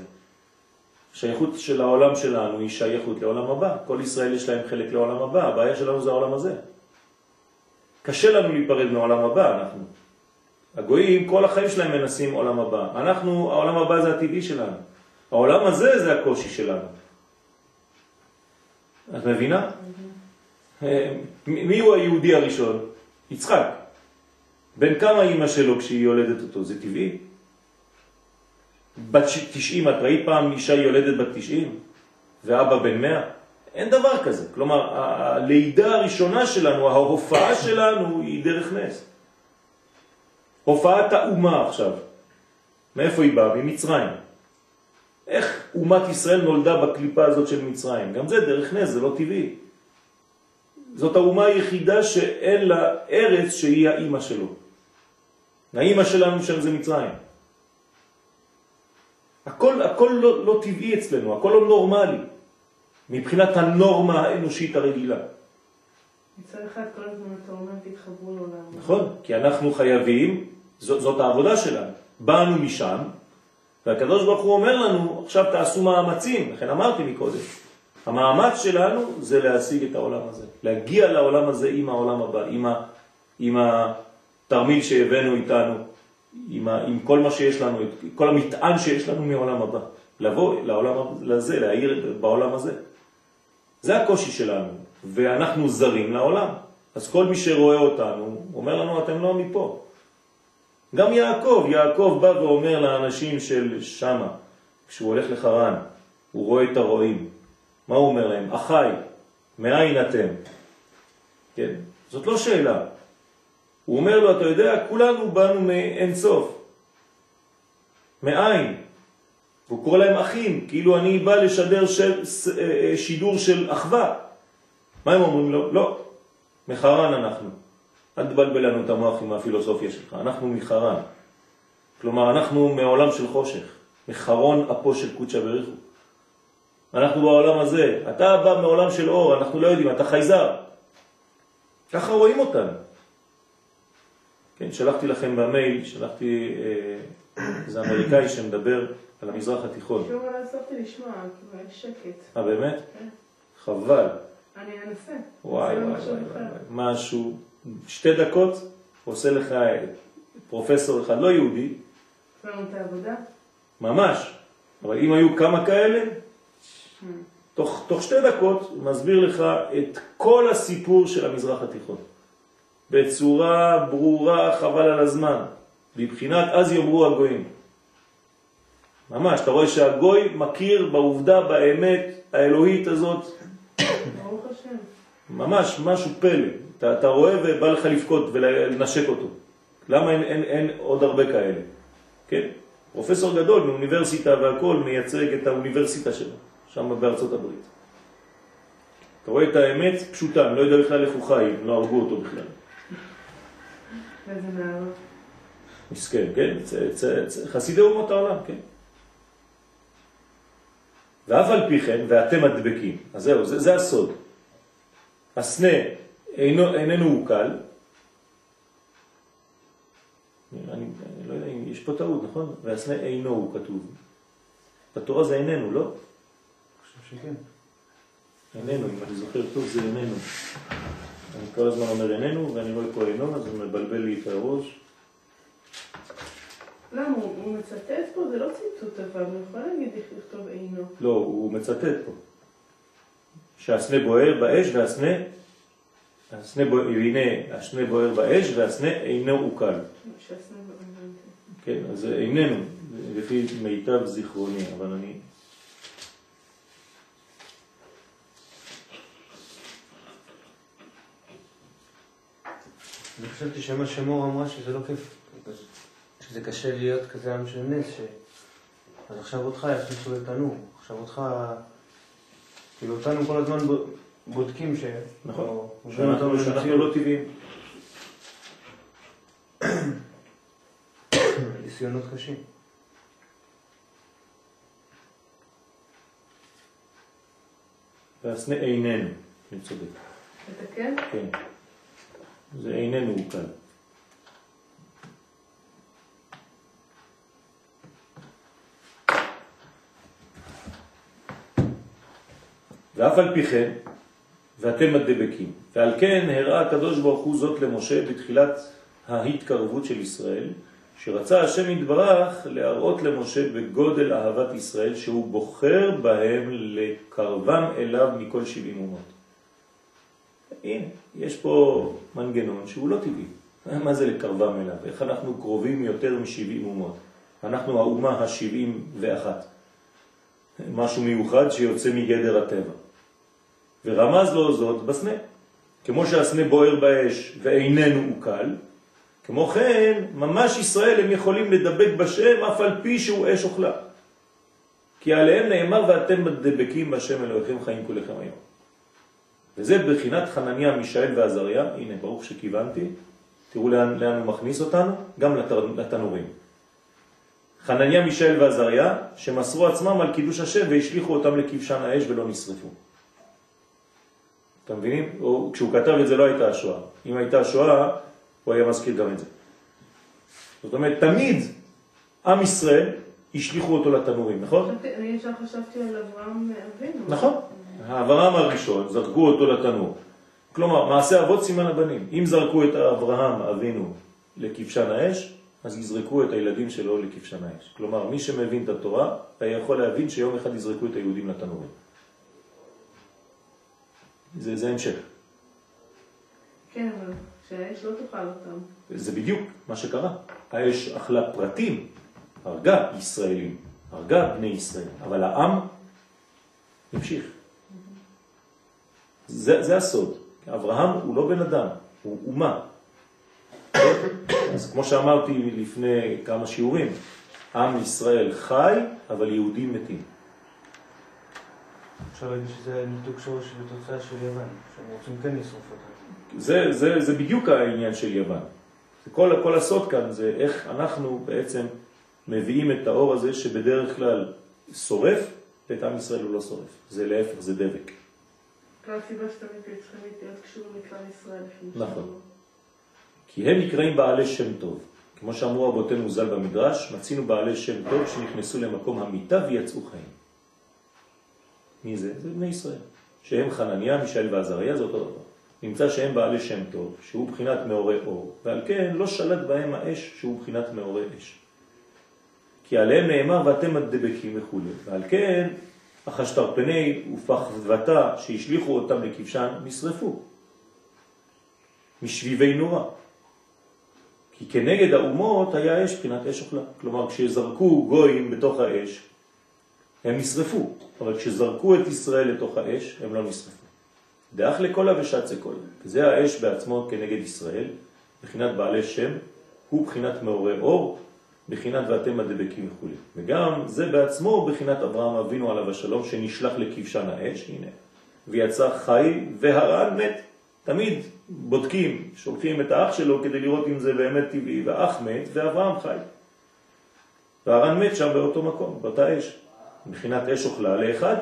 [SPEAKER 1] השייכות של העולם שלנו היא שייכות לעולם הבא. כל ישראל יש להם חלק לעולם הבא, הבעיה שלנו זה העולם הזה. קשה לנו להיפרד מעולם הבא, אנחנו. הגויים, כל החיים שלהם מנסים עולם הבא. אנחנו, העולם הבא זה הטבעי שלנו. העולם הזה זה הקושי שלנו. את מבינה? אה, מי הוא היהודי הראשון? יצחק. בן כמה אימא שלו כשהיא יולדת אותו? זה טבעי? בת 90, את ראית פעם אישה יולדת בת 90? ואבא בן 100? אין דבר כזה. כלומר, הלידה הראשונה שלנו, ההופעה שלנו היא דרך נס. הופעת האומה עכשיו. מאיפה היא באה? ממצרים. איך אומת ישראל נולדה בקליפה הזאת של מצרים? גם זה דרך נס, זה לא טבעי. זאת האומה היחידה שאין לה ארץ שהיא האימא שלו. האימא שלנו שם זה מצרים. הכל, הכל לא, לא טבעי אצלנו, הכל לא נורמלי, מבחינת הנורמה האנושית הרגילה.
[SPEAKER 3] מצד אחד כל הזמן אתה אומר תתחברו לעולם.
[SPEAKER 1] נכון? כי אנחנו חייבים, זאת, זאת העבודה שלנו. באנו משם, והקדוש ברוך הוא אומר לנו, עכשיו תעשו מאמצים, לכן אמרתי מקודם, המאמץ שלנו זה להשיג את העולם הזה, להגיע לעולם הזה עם העולם הבא, עם, ה, עם התרמיל שהבאנו איתנו, עם, ה, עם כל מה שיש לנו, כל המטען שיש לנו מעולם הבא, לבוא לעולם הזה, להעיר בעולם הזה. זה הקושי שלנו, ואנחנו זרים לעולם. אז כל מי שרואה אותנו, אומר לנו, אתם לא מפה. גם יעקב, יעקב בא ואומר לאנשים של שמה, כשהוא הולך לחרן, הוא רואה את הרועים. מה הוא אומר להם? אחי, מאין אתם? כן? זאת לא שאלה. הוא אומר לו, אתה יודע, כולנו באנו מאין סוף. מאין? והוא קורא להם אחים, כאילו אני בא לשדר של, אה, שידור של אחווה. מה הם אומרים לו? לא, מחרן אנחנו. אל תבלבל לנו את המוח עם הפילוסופיה שלך, אנחנו מחרן. כלומר, אנחנו מעולם של חושך, מחרון אפו של קודשא בריחו. אנחנו בעולם הזה, אתה בא מעולם של אור, אנחנו לא יודעים, אתה חייזר. ככה רואים אותנו. כן, שלחתי לכם במייל, שלחתי איזה אה, אמריקאי שמדבר על המזרח התיכון.
[SPEAKER 3] שוב לא הספקתי לשמוע, כי יש שקט.
[SPEAKER 1] אה, באמת? כן. חבל.
[SPEAKER 3] אני אנסה.
[SPEAKER 1] וואי וואי וואי, משהו, שתי דקות, עושה לך פרופסור אחד לא יהודי.
[SPEAKER 3] לנו את העבודה?
[SPEAKER 1] ממש. אבל אם היו כמה כאלה. תוך, תוך שתי דקות הוא מסביר לך את כל הסיפור של המזרח התיכון. בצורה ברורה, חבל על הזמן. מבחינת אז יאמרו הגויים. ממש, אתה רואה שהגוי מכיר בעובדה, באמת האלוהית הזאת.
[SPEAKER 3] ברוך השם.
[SPEAKER 1] ממש, משהו פלא. אתה, אתה רואה ובא לך לבכות ולנשק אותו. למה אין, אין, אין עוד הרבה כאלה? כן? פרופסור גדול מאוניברסיטה והכל מייצג את האוניברסיטה שלו, שם בארצות הברית. אתה רואה את האמת פשוטה, אני לא יודע בכלל איך הוא חי, לא הרגו אותו בכלל.
[SPEAKER 3] איזה נער.
[SPEAKER 1] מסכן, כן? חסידי אומות העולם, כן? ואף על פי כן, ואתם מדבקים. אז זהו, זה, זה הסוד. הסנה אינו, איננו הוא קל. אני, אני לא יודע אם יש פה טעות, נכון? והסנה אינו הוא כתוב. בתורה זה איננו, לא?
[SPEAKER 2] אני חושב שכן.
[SPEAKER 1] איננו, אם אני זוכר טוב זה איננו. אני כל הזמן אומר איננו, ואני רואה פה אינו, אז זה מבלבל לי את הראש.
[SPEAKER 3] למה? הוא מצטט פה? זה לא ציטוט אבל, הוא יכול להגיד איך לכתוב אינו.
[SPEAKER 1] לא, הוא מצטט פה. שהסנה בוער באש והסנה, הסנה בוער, הנה הסנה בוער באש והסנה אינו עוקל. כן, אז איננו, לפי מיטב זיכרוני, אבל אני...
[SPEAKER 2] אני חשבתי שמה שמור אמרה שזה לא כיף, שזה קשה להיות כזה עם של נס, ש... אז עכשיו אותך יכניסו לתנור, עכשיו אותך, כאילו אותנו כל הזמן בודקים ש...
[SPEAKER 1] נכון, שאנחנו לא טבעיים.
[SPEAKER 2] ניסיונות קשים.
[SPEAKER 1] והסנה איננו, אני צודק.
[SPEAKER 3] אתה כן?
[SPEAKER 1] כן. זה איננו הוא כאן. ואף על פי כן, ואתם הדבקים. ועל כן הראה הקדוש ברוך הוא זאת למשה בתחילת ההתקרבות של ישראל, שרצה השם יתברך להראות למשה בגודל אהבת ישראל שהוא בוחר בהם לקרבם אליו מכל שבעים אומות. הנה, יש פה מנגנון שהוא לא טבעי. מה זה לקרבם אליו? איך אנחנו קרובים יותר מ-70 אומות? אנחנו האומה ה-70 ואחת. משהו מיוחד שיוצא מגדר הטבע. ורמז לו זאת בסנה. כמו שהסנה בוער באש ואיננו עוקל, כמו כן, ממש ישראל הם יכולים לדבק בשם אף על פי שהוא אש אוכלה. כי עליהם נאמר ואתם מדבקים בשם אלוהיכם חיים כולכם היום. וזה בחינת חנניה, מישאל ועזריה, הנה ברוך שכיוונתי, תראו לאן, לאן הוא מכניס אותנו, גם לתנורים. חנניה, מישאל ועזריה, שמסרו עצמם על קידוש השם והשליחו אותם לכבשן האש ולא נשרפו. אתם מבינים? הוא, כשהוא כתב את זה לא הייתה השואה. אם הייתה השואה, הוא היה מזכיר גם את זה. זאת אומרת, תמיד עם ישראל השליחו אותו לתנורים, נכון?
[SPEAKER 3] אני ישר חשבתי על אברהם אבינו.
[SPEAKER 1] נכון. אברהם הראשון, זרקו אותו לתנור. כלומר, מעשה אבות סימן הבנים. אם זרקו את אברהם אבינו לכבשן האש, אז יזרקו את הילדים שלו לכבשן האש. כלומר, מי שמבין את התורה, היה יכול להבין שיום אחד יזרקו את היהודים לתנורים. זה, זה המשך.
[SPEAKER 3] כן, אבל שהאש לא תאכל אותם.
[SPEAKER 1] זה בדיוק מה שקרה. האש אכלה פרטים, הרגה ישראלים, הרגה בני ישראל, אבל העם המשיך. זה, זה הסוד. אברהם הוא לא בן אדם, הוא אומה. אז כמו שאמרתי לפני כמה שיעורים, עם ישראל חי, אבל יהודים מתים.
[SPEAKER 2] אפשר להגיד שזה ניתוק שורש בתוצאה של יוון, שהם רוצים כן לשרוף אותה.
[SPEAKER 1] זה, זה, זה בדיוק העניין של יוון. כל, כל הסוד כאן זה איך אנחנו בעצם מביאים את האור הזה שבדרך כלל שורף, ואת עם ישראל הוא לא שורף. זה להפך, זה דבק.
[SPEAKER 3] כל הסיבה שתמיד צריכים להיות קשורים לכלל ישראל.
[SPEAKER 1] נכון. כי הם נקראים בעלי שם טוב. כמו שאמרו רבותינו ז"ל במדרש, מצינו בעלי שם טוב שנכנסו למקום המיטה ויצאו חיים. מי זה? זה בני ישראל. שהם חנניה, מישאל ועזריה, זה אותו דבר. נמצא שהם בעלי שם טוב, שהוא בחינת מאורי אור, ועל כן לא שלט בהם האש שהוא בחינת מאורי אש. כי עליהם נאמר ואתם הדבקים וכו'. ועל כן החשטרפני ופחבתה שהשליחו אותם לכבשן נשרפו משביבי נורא. כי כנגד האומות היה אש בחינת אש אוכלה. כלומר, כשזרקו גויים בתוך האש, הם נשרפו, אבל כשזרקו את ישראל לתוך האש, הם לא נשרפו. דאח לקולה ושצה קולה. זה האש בעצמו כנגד ישראל, בחינת בעלי שם, הוא בחינת מאורי אור, בחינת ואתם הדבקים וכו'. וגם זה בעצמו בחינת אברהם אבינו עליו השלום, שנשלח לכבשן האש, הנה, ויצא חי והרען מת. תמיד בודקים, שולחים את האח שלו כדי לראות אם זה באמת טבעי, והאח מת ואברהם חי. והר"ן מת שם באותו מקום, באותה אש. מבחינת אש אוכלה לאחד,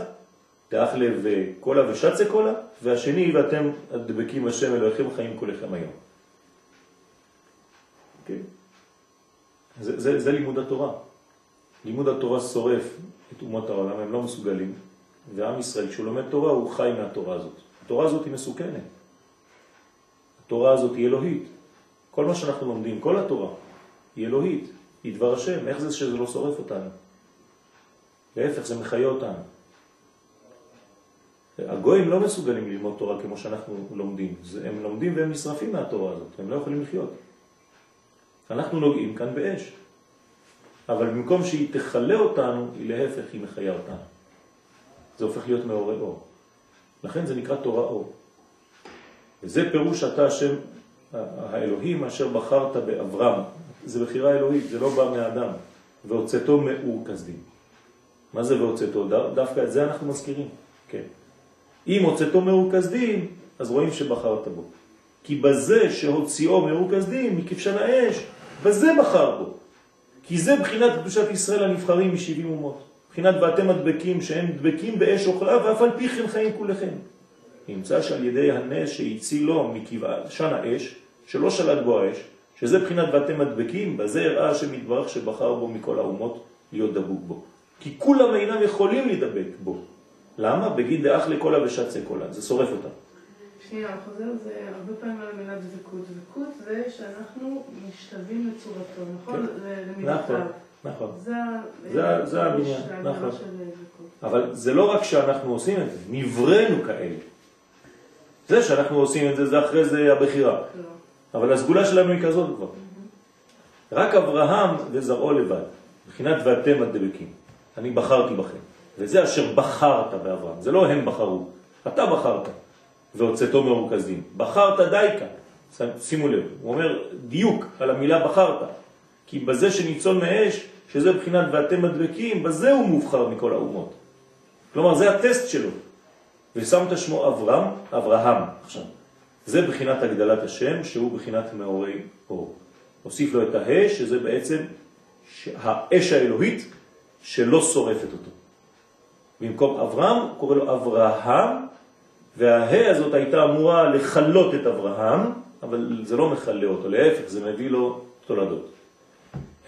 [SPEAKER 1] תאח לב קולה ושצה קולה, והשני ואתם הדבקים השם אלוהיכם חיים כולכם היום. Okay. אוקיי? זה, זה, זה לימוד התורה. לימוד התורה שורף את אומות העולם, הם לא מסוגלים, ועם ישראל כשהוא לומד תורה הוא חי מהתורה הזאת. התורה הזאת היא מסוכנת. התורה הזאת היא אלוהית. כל מה שאנחנו לומדים, כל התורה, היא אלוהית, היא דבר השם. איך זה שזה לא שורף אותנו? להפך, זה מחיה אותנו. הגויים לא מסוגלים ללמוד תורה כמו שאנחנו לומדים. הם לומדים והם נשרפים מהתורה הזאת, הם לא יכולים לחיות. אנחנו נוגעים כאן באש. אבל במקום שהיא תחלה אותנו, היא להפך, היא מחיה אותנו. זה הופך להיות מאורי אור. לכן זה נקרא תורה אור. וזה פירוש אתה השם האלוהים אשר בחרת באברהם. זה בחירה אלוהית, זה לא בא מאדם. והוצאתו מאור כסדים. מה זה והוצאתו? דווקא את זה אנחנו מזכירים. כן. אם הוצאתו מאור כסדים, אז רואים שבחרת בו. כי בזה שהוציאו מאור כסדים, מכבשן האש, בזה בחר בו. כי זה בחינת קדושת ישראל הנבחרים מ-70 אומות. בחינת ואתם הדבקים שהם דבקים באש אוכלה ואף על פי כן חיים כולכם. נמצא שעל ידי הנס שהצילו מכבשן האש, שלא שלט בו האש, שזה בחינת ואתם הדבקים, בזה הראה השם יתברך שבחר בו מכל האומות להיות דבוק בו. כי כולם אינם יכולים להידבק בו. למה? בגיד דאח לקולה ושצה קולה, זה שורף אותם.
[SPEAKER 3] שנייה, אני חוזר, זה הרבה פעמים על המילה דבקות. דבקות זה שאנחנו משתווים לצורתו, נכון?
[SPEAKER 1] כן. נכון, נכון. זה הבניין, נכון. אבל זה לא רק שאנחנו עושים את זה, נברנו כאלה. זה שאנחנו עושים את זה, זה אחרי זה הבחירה. לא. אבל הסגולה שלנו היא כזאת כבר. רק אברהם וזרעו לבד, מבחינת ואתם הדבקים. אני בחרתי בכם. וזה אשר בחרת באברהם, זה לא הם בחרו, אתה בחרת. והוצאתו מרוכזים. בחרת דייקה, שימו לב, הוא אומר דיוק על המילה בחרת, כי בזה שניצול מאש, שזה בחינת ואתם מדבקים, בזה הוא מובחר מכל האומות. כלומר, זה הטסט שלו. ושם את שמו אברהם, אברהם עכשיו. זה בחינת הגדלת השם, שהוא בחינת מאורי אור. הוסיף לו את האש, שזה בעצם האש האלוהית שלא שורפת אותו. במקום אברהם, קורא לו אברהם, והה הזאת הייתה אמורה לחלות את אברהם, אבל זה לא מחלה אותו, להפך, זה מביא לו תולדות.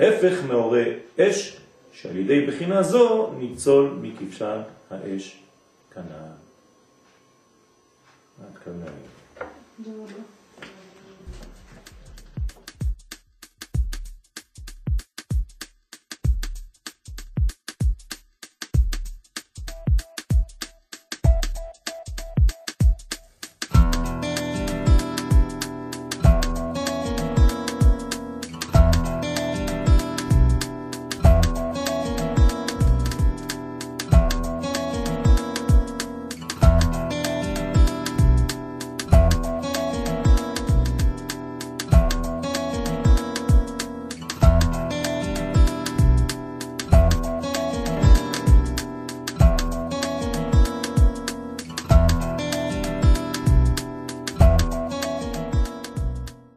[SPEAKER 1] הפך מעורי אש, שעל ידי בחינה זו ניצול מכבשן האש כנען. כאן.
[SPEAKER 3] תודה רבה.